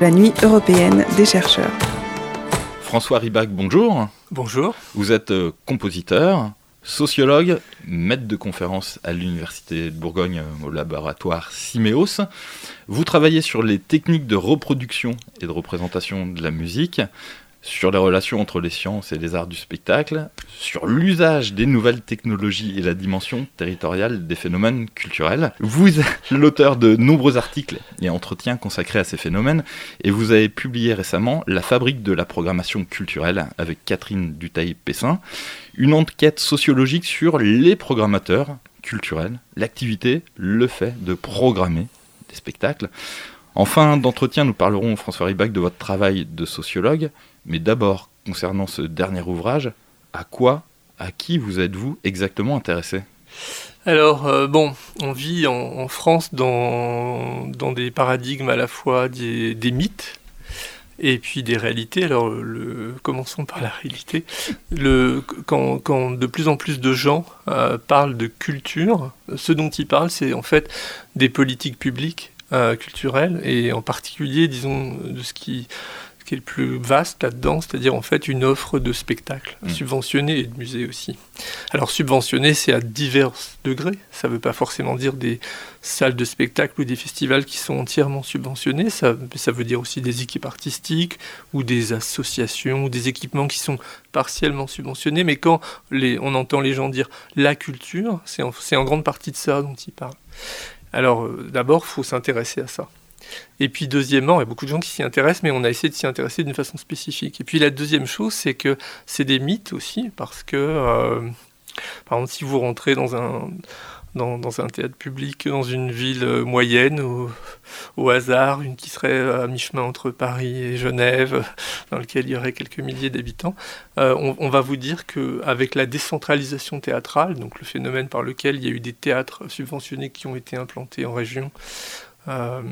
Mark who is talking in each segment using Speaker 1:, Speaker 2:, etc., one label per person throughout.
Speaker 1: la nuit européenne des chercheurs.
Speaker 2: François Ribac, bonjour.
Speaker 3: Bonjour.
Speaker 2: Vous êtes euh, compositeur, sociologue, maître de conférence à l'Université de Bourgogne euh, au laboratoire Siméos. Vous travaillez sur les techniques de reproduction et de représentation de la musique sur les relations entre les sciences et les arts du spectacle, sur l'usage des nouvelles technologies et la dimension territoriale des phénomènes culturels. Vous êtes l'auteur de nombreux articles et entretiens consacrés à ces phénomènes, et vous avez publié récemment La fabrique de la programmation culturelle avec Catherine Dutail-Pessin, une enquête sociologique sur les programmateurs culturels, l'activité, le fait de programmer des spectacles. En fin d'entretien, nous parlerons, François Ribac, de votre travail de sociologue, mais d'abord, concernant ce dernier ouvrage, à quoi, à qui vous êtes-vous exactement intéressé?
Speaker 3: Alors, euh, bon, on vit en, France dans, des paradigmes à la fois des, mythes et puis des réalités. Alors, commençons par la réalité. Quand, de plus en plus de gens euh, parlent de culture, ce dont ils parlent, c'est en fait des politiques publiques euh, culturelles et en particulier, disons, de ce qui qui est le plus vaste là-dedans, c'est-à-dire en fait une offre de spectacle mmh. subventionné et de musée aussi. Alors subventionné, c'est à divers degrés. Ça ne veut pas forcément dire des salles de spectacle ou des festivals qui sont entièrement subventionnés. Ça, ça veut dire aussi des équipes artistiques ou des associations ou des équipements qui sont partiellement subventionnés. Mais quand les, on entend les gens dire la culture, c'est en, en grande partie de ça dont ils parlent. Alors euh, d'abord, il faut s'intéresser à ça. Et puis deuxièmement, il y a beaucoup de gens qui s'y intéressent, mais on a essayé de s'y intéresser d'une façon spécifique. Et puis la deuxième chose, c'est que c'est des mythes aussi, parce que, euh, par exemple, si vous rentrez dans un, dans, un théâtre public, dans une ville moyenne, au, au hasard, une qui serait à mi-chemin entre Paris et Genève, dans lequel il y aurait quelques milliers d'habitants, euh, on, on, va vous dire qu'avec la décentralisation théâtrale, donc le phénomène par lequel il y a eu des théâtres subventionnés qui ont été implantés en région, euh,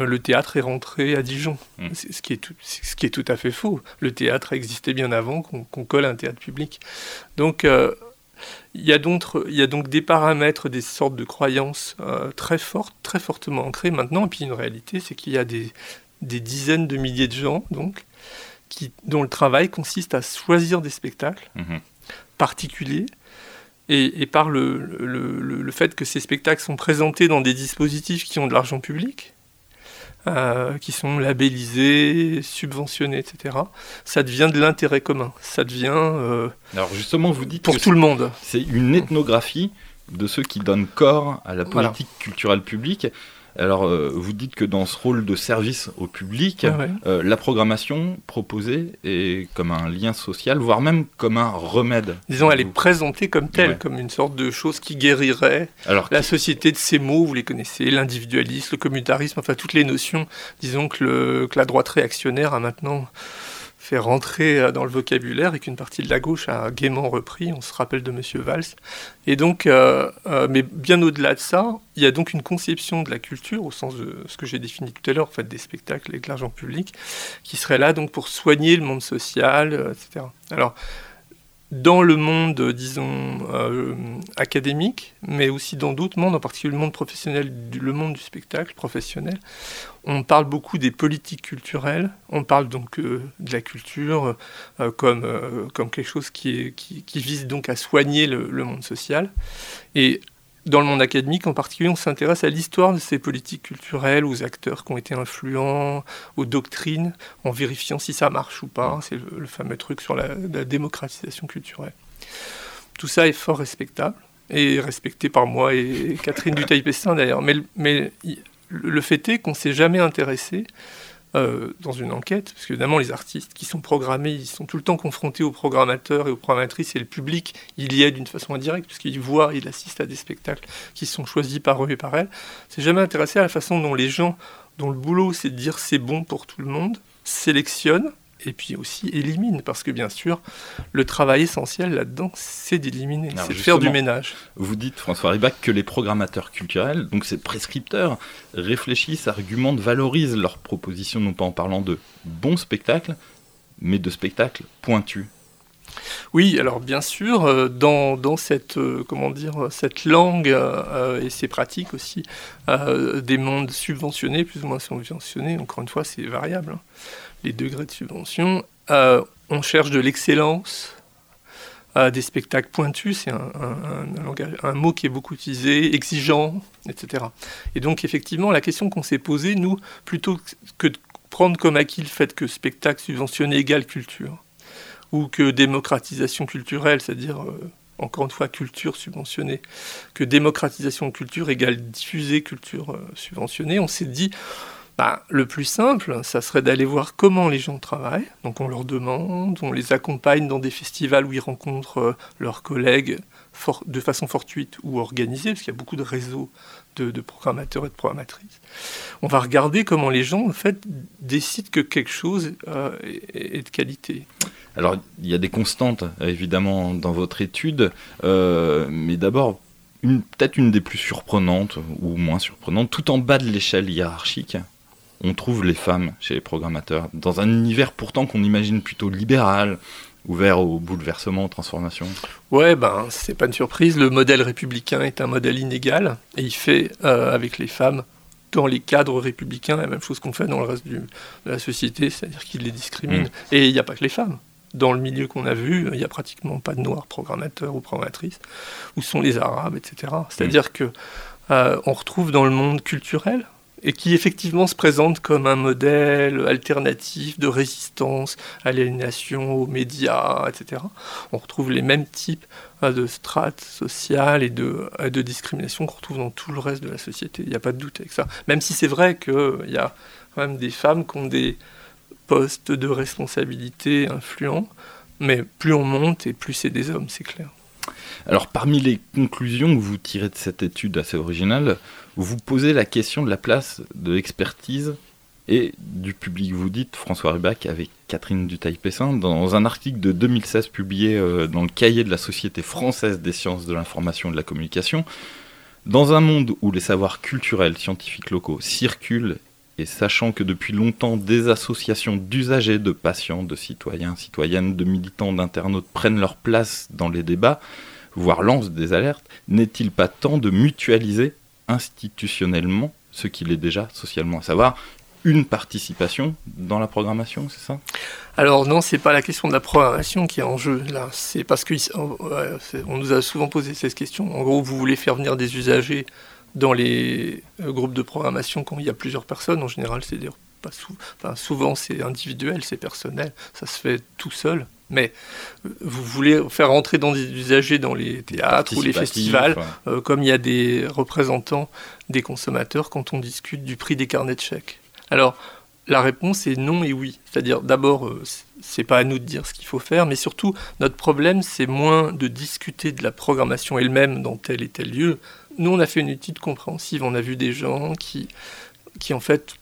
Speaker 3: le théâtre est rentré à Dijon, hmm. ce, qui est tout, ce qui est tout à fait faux. Le théâtre existait bien avant qu'on colle un théâtre public. Donc, euh, il y, a il y a donc des paramètres, des sortes de croyances euh, très fortes, très fortement ancrées maintenant. Et puis une réalité, c'est qu'il y a des, des, dizaines de milliers de gens donc, qui, dont le travail consiste à choisir des spectacles hmm. particuliers et, par le, fait que ces spectacles sont présentés dans des dispositifs qui ont de l'argent public, euh, qui sont labellisés, subventionnés, etc. Ça devient de l'intérêt commun. Ça devient. Euh,
Speaker 2: Alors justement, vous dites
Speaker 3: pour tout le monde.
Speaker 2: C'est une ethnographie de ceux qui donnent corps à la politique culturelle publique. Alors, euh, vous dites que dans ce rôle de service au public, euh, la programmation proposée est comme un lien social, voire même comme un remède.
Speaker 3: Disons, elle est présentée comme telle, comme une sorte de chose qui guérirait Alors, la société de ces mots, vous les connaissez, l'individualisme, le communautarisme, enfin toutes les notions, disons que, que la droite réactionnaire a maintenant fait rentrer euh, dans le vocabulaire et qu'une partie de la gauche a gaiement repris. On se rappelle de Monsieur Valls. Et donc, euh, euh, mais bien au-delà de ça, il y a donc une conception de la culture, au sens de ce que j'ai défini tout à l'heure, en fait, des spectacles et de l'argent public, qui serait là donc pour soigner le monde social, etc. Alors, dans le monde, disons, euh, académique, mais aussi dans d'autres mondes, en particulier le monde professionnel, le monde du spectacle professionnel. On parle beaucoup des politiques culturelles, on parle donc euh, de la culture euh, comme, comme quelque chose qui, vise donc à soigner le, le monde social. Et dans le monde académique en particulier, on s'intéresse à l'histoire de ces politiques culturelles, aux acteurs qui ont été influents, aux doctrines, en vérifiant si ça marche ou pas. C'est le, fameux truc sur la, démocratisation culturelle. Tout ça est fort respectable, et respecté par moi et Catherine Dutail-Pestin d'ailleurs. Mais, mais le fait est qu'on ne s'est jamais intéressé euh, dans une enquête, parce qu'évidemment les artistes qui sont programmés, ils sont tout le temps confrontés aux programmateurs et aux programmatrices, et le public, il y est d'une façon indirecte, puisqu'il voit, il assiste à des spectacles qui sont choisis par eux et par elles. C'est jamais intéressé à la façon dont les gens, dont le boulot c'est de dire c'est bon pour tout le monde, sélectionnent et puis aussi élimine, parce que bien sûr, le travail essentiel là-dedans, c'est d'éliminer, c'est de faire du ménage.
Speaker 2: Vous dites, François Ribac, que les programmateurs culturels, donc ces prescripteurs, réfléchissent, argumentent, valorisent leurs propositions, non pas en parlant de bons spectacles, mais de spectacles pointus.
Speaker 3: Oui, alors bien sûr, euh, dans, dans cette, euh, comment dire, cette langue euh, et ces pratiques aussi, des mondes subventionnés, plus ou moins subventionnés, encore une fois, c'est variable, hein. Les degrés de subvention. on cherche de l'excellence, des spectacles pointus, c'est un, un, mot qui est beaucoup utilisé, exigeant, etc. Et donc effectivement, la question qu'on s'est posée, nous, plutôt que de prendre comme acquis le fait que spectacle subventionné égale culture, ou que démocratisation culturelle, c'est-à-dire, euh, encore une fois, culture subventionnée, que démocratisation culture égale diffuser culture euh, subventionnée, on s'est dit, bah, le plus simple, ça serait d'aller voir comment les gens travaillent. Donc on leur demande, on les accompagne dans des festivals où ils rencontrent euh, leurs collègues de façon fortuite ou organisée, parce qu'il y a beaucoup de réseaux de, programmateurs et de programmatrices. On va regarder comment les gens, en fait, décident que quelque chose est de qualité.
Speaker 2: Alors, il y a des constantes, évidemment, dans votre étude, euh, mais d'abord, peut-être une des plus surprenantes, ou moins surprenantes, tout en bas de l'échelle hiérarchique, on trouve les femmes chez les programmateurs, dans un univers pourtant qu'on imagine plutôt libéral, ouvert au bouleversement, aux transformations.
Speaker 3: Ouais, ben, c'est pas une surprise, le modèle républicain est un modèle inégal, et il fait euh, avec les femmes dans les cadres républicains la même chose qu'on fait dans le reste de la société, c'est-à-dire qu'il les discrimine. Mm. Et il n'y a pas que les femmes dans le milieu qu'on a vu, il n'y a pratiquement pas de noirs programmateurs ou programmatrices. Où sont les arabes, etc. C'est-à-dire mm. que euh, on retrouve dans le monde culturel et qui effectivement se présente comme un modèle alternatif de résistance à l'aliénation, aux médias, etc. On retrouve les mêmes types euh, de strates sociales et de, euh, de discrimination qu'on retrouve dans tout le reste de la société. Il n'y a pas de doute avec ça. Même si c'est vrai qu'il y a quand même des femmes qui ont des postes de responsabilité influents, mais plus on monte et plus c'est des hommes, c'est clair.
Speaker 2: Alors parmi les conclusions que vous tirez de cette étude assez originale, vous posez la question de la place de l'expertise et du public. Vous dites, François Rubac, avec Catherine Dutaille-Pessin, dans un article de 2016 publié euh, dans le cahier de la Société française des sciences de l'information et de la communication, dans un monde où les savoirs culturels, scientifiques locaux circulent et sachant que depuis longtemps des associations d'usagers, de patients, de citoyens, citoyennes, de militants, d'internautes prennent leur place dans les débats, voire lancent des alertes, n'est-il pas temps de mutualiser institutionnellement ce qu'il est déjà socialement, à savoir une participation dans la programmation, c'est ça?
Speaker 3: Alors non, c'est pas la question de la programmation qui est en jeu là. C'est parce que on nous a souvent posé cette question. En gros, vous voulez faire venir des usagers dans les euh, groupes de programmation, quand il y a plusieurs personnes, en général, c'est pas enfin, souvent c'est individuel, c'est personnel, ça se fait tout seul. Mais euh, vous voulez faire entrer dans des usagers dans les théâtres ou les festivals, euh, comme il y a des représentants des consommateurs quand on discute du prix des carnets de chèques. Alors, la réponse est non et oui. C'est-à-dire, d'abord, c'est pas à nous de dire ce qu'il faut faire, mais surtout, notre problème, c'est moins de discuter de la programmation elle-même dans tel et tel lieu, nous, on a fait une étude compréhensive. On a vu des gens qui, qui en fait,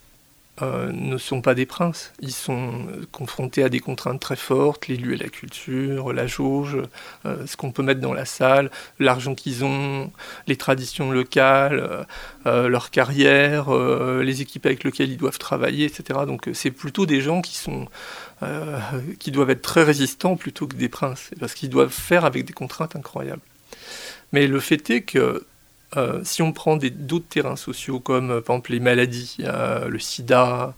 Speaker 3: euh, ne sont pas des princes. Ils sont confrontés à des contraintes très fortes, l'élu et la culture, la jauge, euh, ce qu'on peut mettre dans la salle, l'argent qu'ils ont, les traditions locales, euh, leur carrière, les équipes avec lesquelles ils doivent travailler, etc. Donc c'est plutôt des gens qui sont qui doivent être très résistants plutôt que des princes, parce qu'ils doivent faire avec des contraintes incroyables. Mais le fait est que euh, si on prend d'autres terrains sociaux comme euh, les maladies, le sida,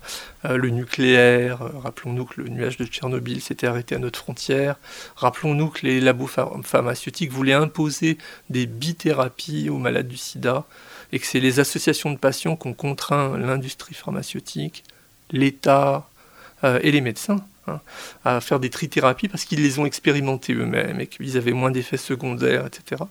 Speaker 3: euh, le nucléaire, rappelons-nous que le nuage de Tchernobyl s'était arrêté à notre frontière, rappelons-nous que les labos pharmaceutiques voulaient imposer des bithérapies aux malades du sida et que c'est les associations de patients qui ont contraint l'industrie pharmaceutique, l'État et les médecins Hein, à faire des trithérapies parce qu'ils les ont expérimentées eux-mêmes et qu'ils avaient moins d'effets secondaires, etc.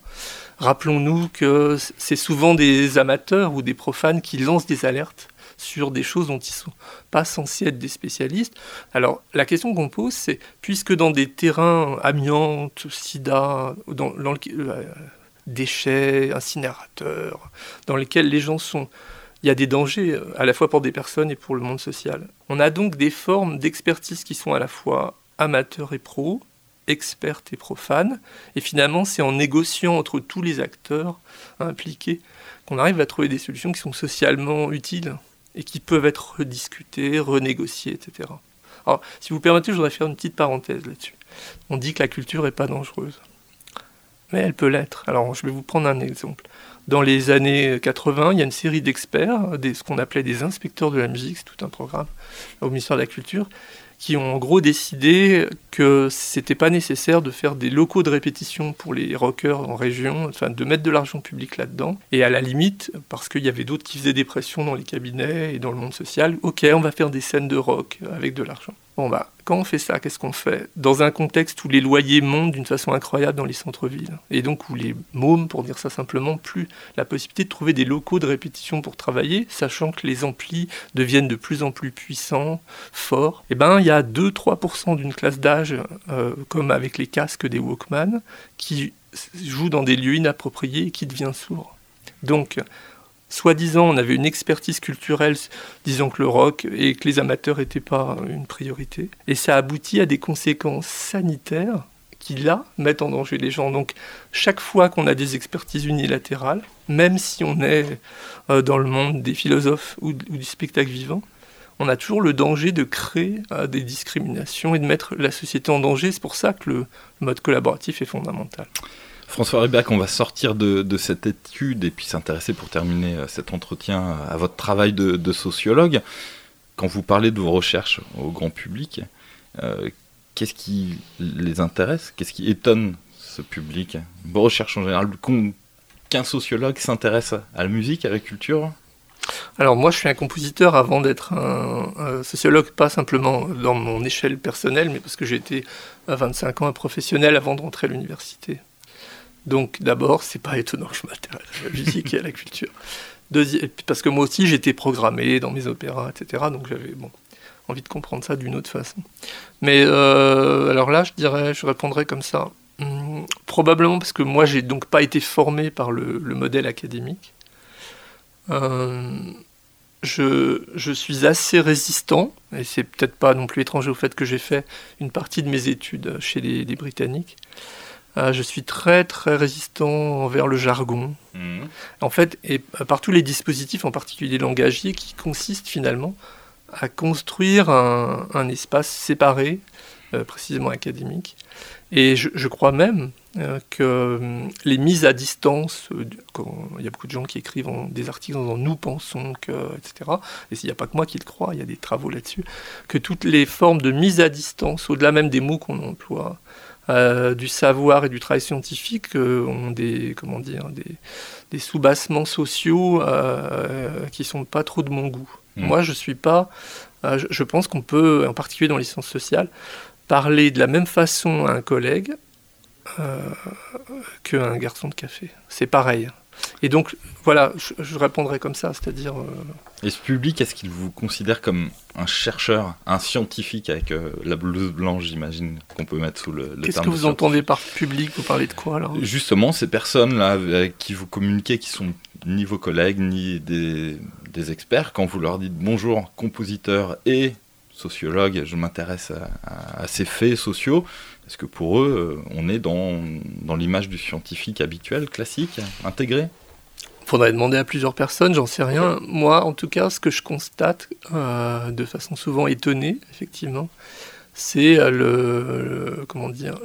Speaker 3: Rappelons-nous que c'est souvent des amateurs ou des profanes qui lancent des alertes sur des choses dont ils ne sont pas censés être des spécialistes. Alors la question qu'on pose, c'est puisque dans des terrains amiantes, sida, dans, euh, déchets, incinérateurs, dans lesquels les gens sont il y a des dangers euh, à la fois pour des personnes et pour le monde social. On a donc des formes d'expertise qui sont à la fois amateurs et pros, expertes et profanes, et finalement c'est en négociant entre tous les acteurs impliqués qu'on arrive à trouver des solutions qui sont socialement utiles et qui peuvent être rediscutées, renégociées, etc. Alors, si vous permettez, je voudrais faire une petite parenthèse là-dessus. On dit que la culture n'est pas dangereuse. Mais elle peut l'être. Alors, je vais vous prendre un exemple. Dans les années 80, il y a une série d'experts, ce qu'on appelait des inspecteurs de la musique, c'est tout un programme au ministère de la Culture, qui ont en gros décidé que c'était pas nécessaire de faire des locaux de répétition pour les rockers en région, enfin de mettre de l'argent public là-dedans. Et à la limite, parce qu'il y avait d'autres qui faisaient des pressions dans les cabinets et dans le monde social, ok, on va faire des scènes de rock avec de l'argent. Bah, quand on fait ça, qu'est-ce qu'on fait? Dans un contexte où les loyers montent d'une façon incroyable dans les centres-villes, et donc où les mômes, pour dire ça simplement, plus la possibilité de trouver des locaux de répétition pour travailler, sachant que les amplis deviennent de plus en plus puissants, forts, et eh ben il y a 2-3% d'une classe d'âge, euh, comme avec les casques des Walkman, qui joue dans des lieux inappropriés et qui devient sourd. Donc, soi-disant, on avait une expertise culturelle, disant que le rock et que les amateurs n'étaient pas une priorité. Et ça aboutit à des conséquences sanitaires qui, là, mettent en danger les gens. Donc, chaque fois qu'on a des expertises unilatérales, même si on est euh, dans le monde des philosophes ou, du spectacle vivant, on a toujours le danger de créer euh, des discriminations et de mettre la société en danger. C'est pour ça que le mode collaboratif est fondamental.
Speaker 2: François Ribach, on va sortir de, cette étude et puis s'intéresser pour terminer euh, cet entretien à votre travail de, sociologue. Quand vous parlez de vos recherches au grand public, euh, qu'est-ce qui les intéresse? Qu'est-ce qui étonne ce public? Vos recherches en général, qu'un sociologue s'intéresse à la musique, à la culture?
Speaker 3: Alors moi je suis un compositeur avant d'être un, sociologue, pas simplement dans mon échelle personnelle, mais parce que j'ai été à 25 ans un professionnel avant de rentrer à l'université. Donc d'abord, c'est pas étonnant que je m'intéresse à la musique et à la culture. parce que moi aussi, j'étais programmé dans mes opéras, etc. Donc j'avais bon, envie de comprendre ça d'une autre façon. Mais euh, alors là, je dirais, je répondrais comme ça. Hum, probablement parce que moi, j'ai donc pas été formé par le, modèle académique. Hum, je, je, suis assez résistant, et c'est peut-être pas non plus étranger au fait que j'ai fait une partie de mes études chez les Britanniques. Euh, je suis très très résistant envers le jargon. Mhm. En fait, et par tous les dispositifs, en particulier langagiers, qui consistent finalement à construire un, espace séparé, euh, précisément académique. Et je, crois même euh, que les mises à distance, il y a beaucoup de gens qui écrivent des articles en disant nous pensons que, etc. Et il n'y a pas que moi qui le crois, il y a des travaux là-dessus, que toutes les formes de mise à distance, au-delà même des mots qu'on emploie, euh, du savoir et du travail scientifique euh, ont des, comment dire, des, des sous-bassements sociaux euh, qui sont pas trop de mon goût. Mmh. Moi, je suis pas. Je, je, pense qu'on peut, en particulier dans les sciences sociales, parler de la même façon à un collègue qu'à un garçon de café. C'est pareil. Et donc, voilà, je, répondrai comme ça, c'est-à-dire... Euh,
Speaker 2: Et ce public, est-ce qu'il vous considère comme un chercheur, un scientifique avec euh, la blouse blanche, j'imagine, qu'on peut mettre sous le,
Speaker 3: le Qu'est-ce que vous entendez par public? Vous parlez de quoi, alors?
Speaker 2: Justement, ces personnes-là avec qui vous communiquez, qui sont ni vos collègues, ni des, des experts, quand vous leur dites bonjour, compositeur et sociologue, je m'intéresse à, à, ces faits sociaux, est-ce que pour eux, euh, on est dans, dans l'image du scientifique habituel, classique, intégré
Speaker 3: Faudrait demander à plusieurs personnes, j'en sais rien. Moi, en tout cas, ce que je constate euh, de façon souvent étonnée, effectivement, c'est euh, le, comment dire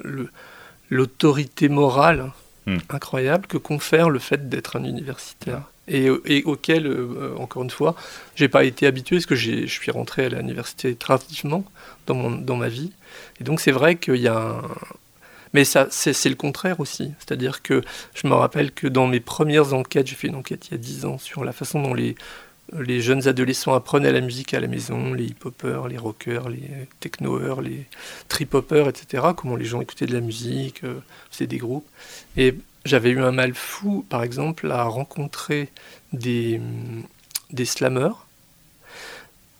Speaker 3: l'autorité morale hmm. incroyable que confère le fait d'être un universitaire. Et, auquel, encore une fois, j'ai pas été habitué, parce que je suis rentré à l'université tardivement dans, dans ma vie. Et donc c'est vrai qu'il y a un... Mais c'est le contraire aussi. C'est-à-dire que je me rappelle que dans mes premières enquêtes, j'ai fait une enquête il y a 10 ans sur la façon dont les, les jeunes adolescents apprenaient la musique à la maison, les hip-hoppers, les rockers, les technoers, les trip-hoppers, etc. Comment les gens écoutaient de la musique, euh, faisaient des groupes. Et j'avais eu un mal fou, par exemple, à rencontrer des, des slammers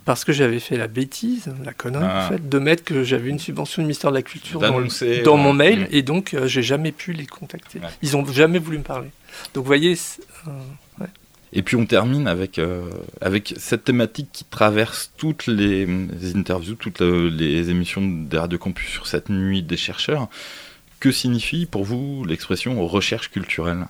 Speaker 3: parce que j'avais fait la bêtise, la connerie en ah. fait, de mettre que j'avais une subvention du ministère de la Culture dans, dans mon mail, mm. et donc euh, j'ai jamais pu les contacter. Ils ont jamais voulu me parler. Donc vous voyez. Euh,
Speaker 2: et puis on termine avec, euh, avec cette thématique qui traverse toutes les, interviews, toutes les émissions de Radio Campus sur cette nuit des chercheurs. Que signifie pour vous l'expression recherche culturelle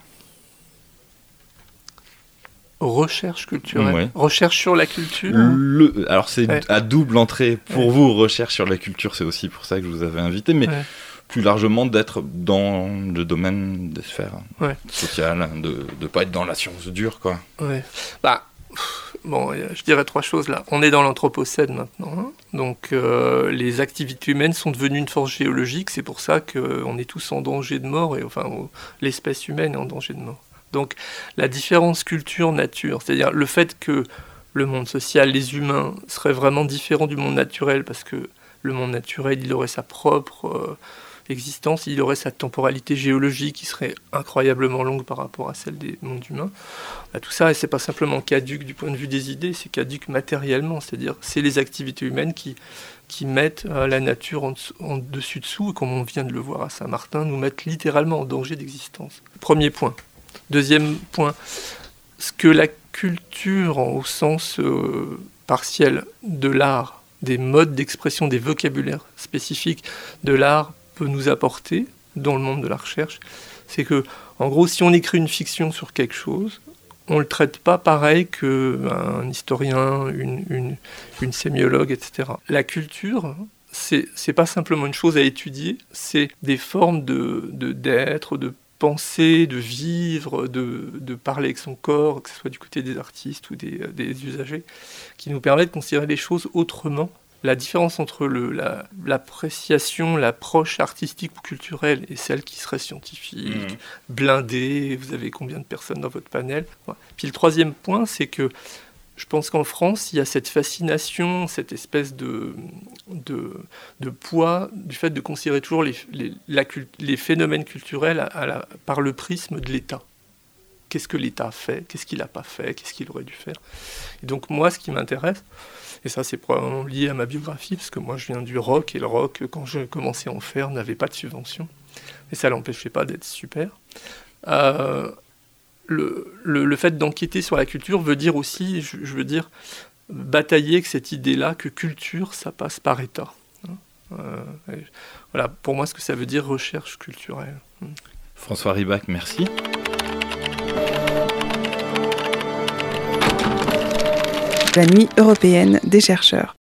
Speaker 3: recherche culturelle. Recherche sur la culture.
Speaker 2: Le, alors c'est à double entrée pour vous, recherche sur la culture, c'est aussi pour ça que je vous avais invité, mais plus largement d'être dans le domaine des sphères sociales, de ne pas être dans la science dure. Quoi.
Speaker 3: Bah, bon, je dirais trois choses là. On est dans l'anthropocène maintenant, hein. donc euh, les activités humaines sont devenues une force géologique. C'est pour ça qu'on est tous en danger de mort et enfin l'espèce humaine est en danger de mort. Donc la différence culture-nature, c'est-à-dire le fait que le monde social, les humains seraient vraiment différents du monde naturel parce que le monde naturel, il aurait sa propre euh, existence, il aurait sa temporalité géologique qui serait incroyablement longue par rapport à celle des mondes humains. Bah, tout ça, c'est pas simplement caduque du point de vue des idées, c'est caduque matériellement, c'est-à-dire c'est les activités humaines qui, qui mettent euh, la nature en, en dessus-dessous, et comme on vient de le voir à Saint-Martin, nous mettent littéralement en danger d'existence. Premier point. Deuxième point, ce que la culture, au sens euh, partiel de l'art, des modes d'expression, des vocabulaires spécifiques de l'art peut nous apporter dans le monde de la recherche, c'est que, en gros, si on écrit une fiction sur quelque chose, on ne le traite pas pareil qu'un historien, une, une, sémiologue, etc. La culture, c'est, c'est pas simplement une chose à étudier, c'est des formes de, d'être, de penser, de vivre, de, de, parler avec son corps, que ce soit du côté des artistes ou des, des usagers, qui nous permettent de considérer les choses autrement la différence entre l'appréciation, l'approche artistique ou culturelle et celle qui serait scientifique, mmh. blindée, vous avez combien de personnes dans votre panel. Puis le troisième point, c'est que je pense qu'en France, il y a cette fascination, cette espèce de, de, poids du fait de considérer toujours les, les, phénomènes culturels par le prisme de l'État. Qu'est-ce que l'État a fait? Qu'est-ce qu'il n'a pas fait? Qu'est-ce qu'il aurait dû faire? Et donc moi, ce qui m'intéresse, et ça, c'est probablement lié à ma biographie, parce que moi, je viens du rock, et le rock, quand je commençais à en faire, n'avait pas de subvention. Et ça l'empêchait pas d'être super. Euh, le, le, fait d'enquêter sur la culture veut dire aussi, je, veux dire, batailler avec cette idée-là que culture, ça passe par État. Hein. Euh, voilà, pour moi, ce que ça veut dire recherche culturelle.
Speaker 2: François Ribac, merci.
Speaker 1: La nuit européenne des chercheurs.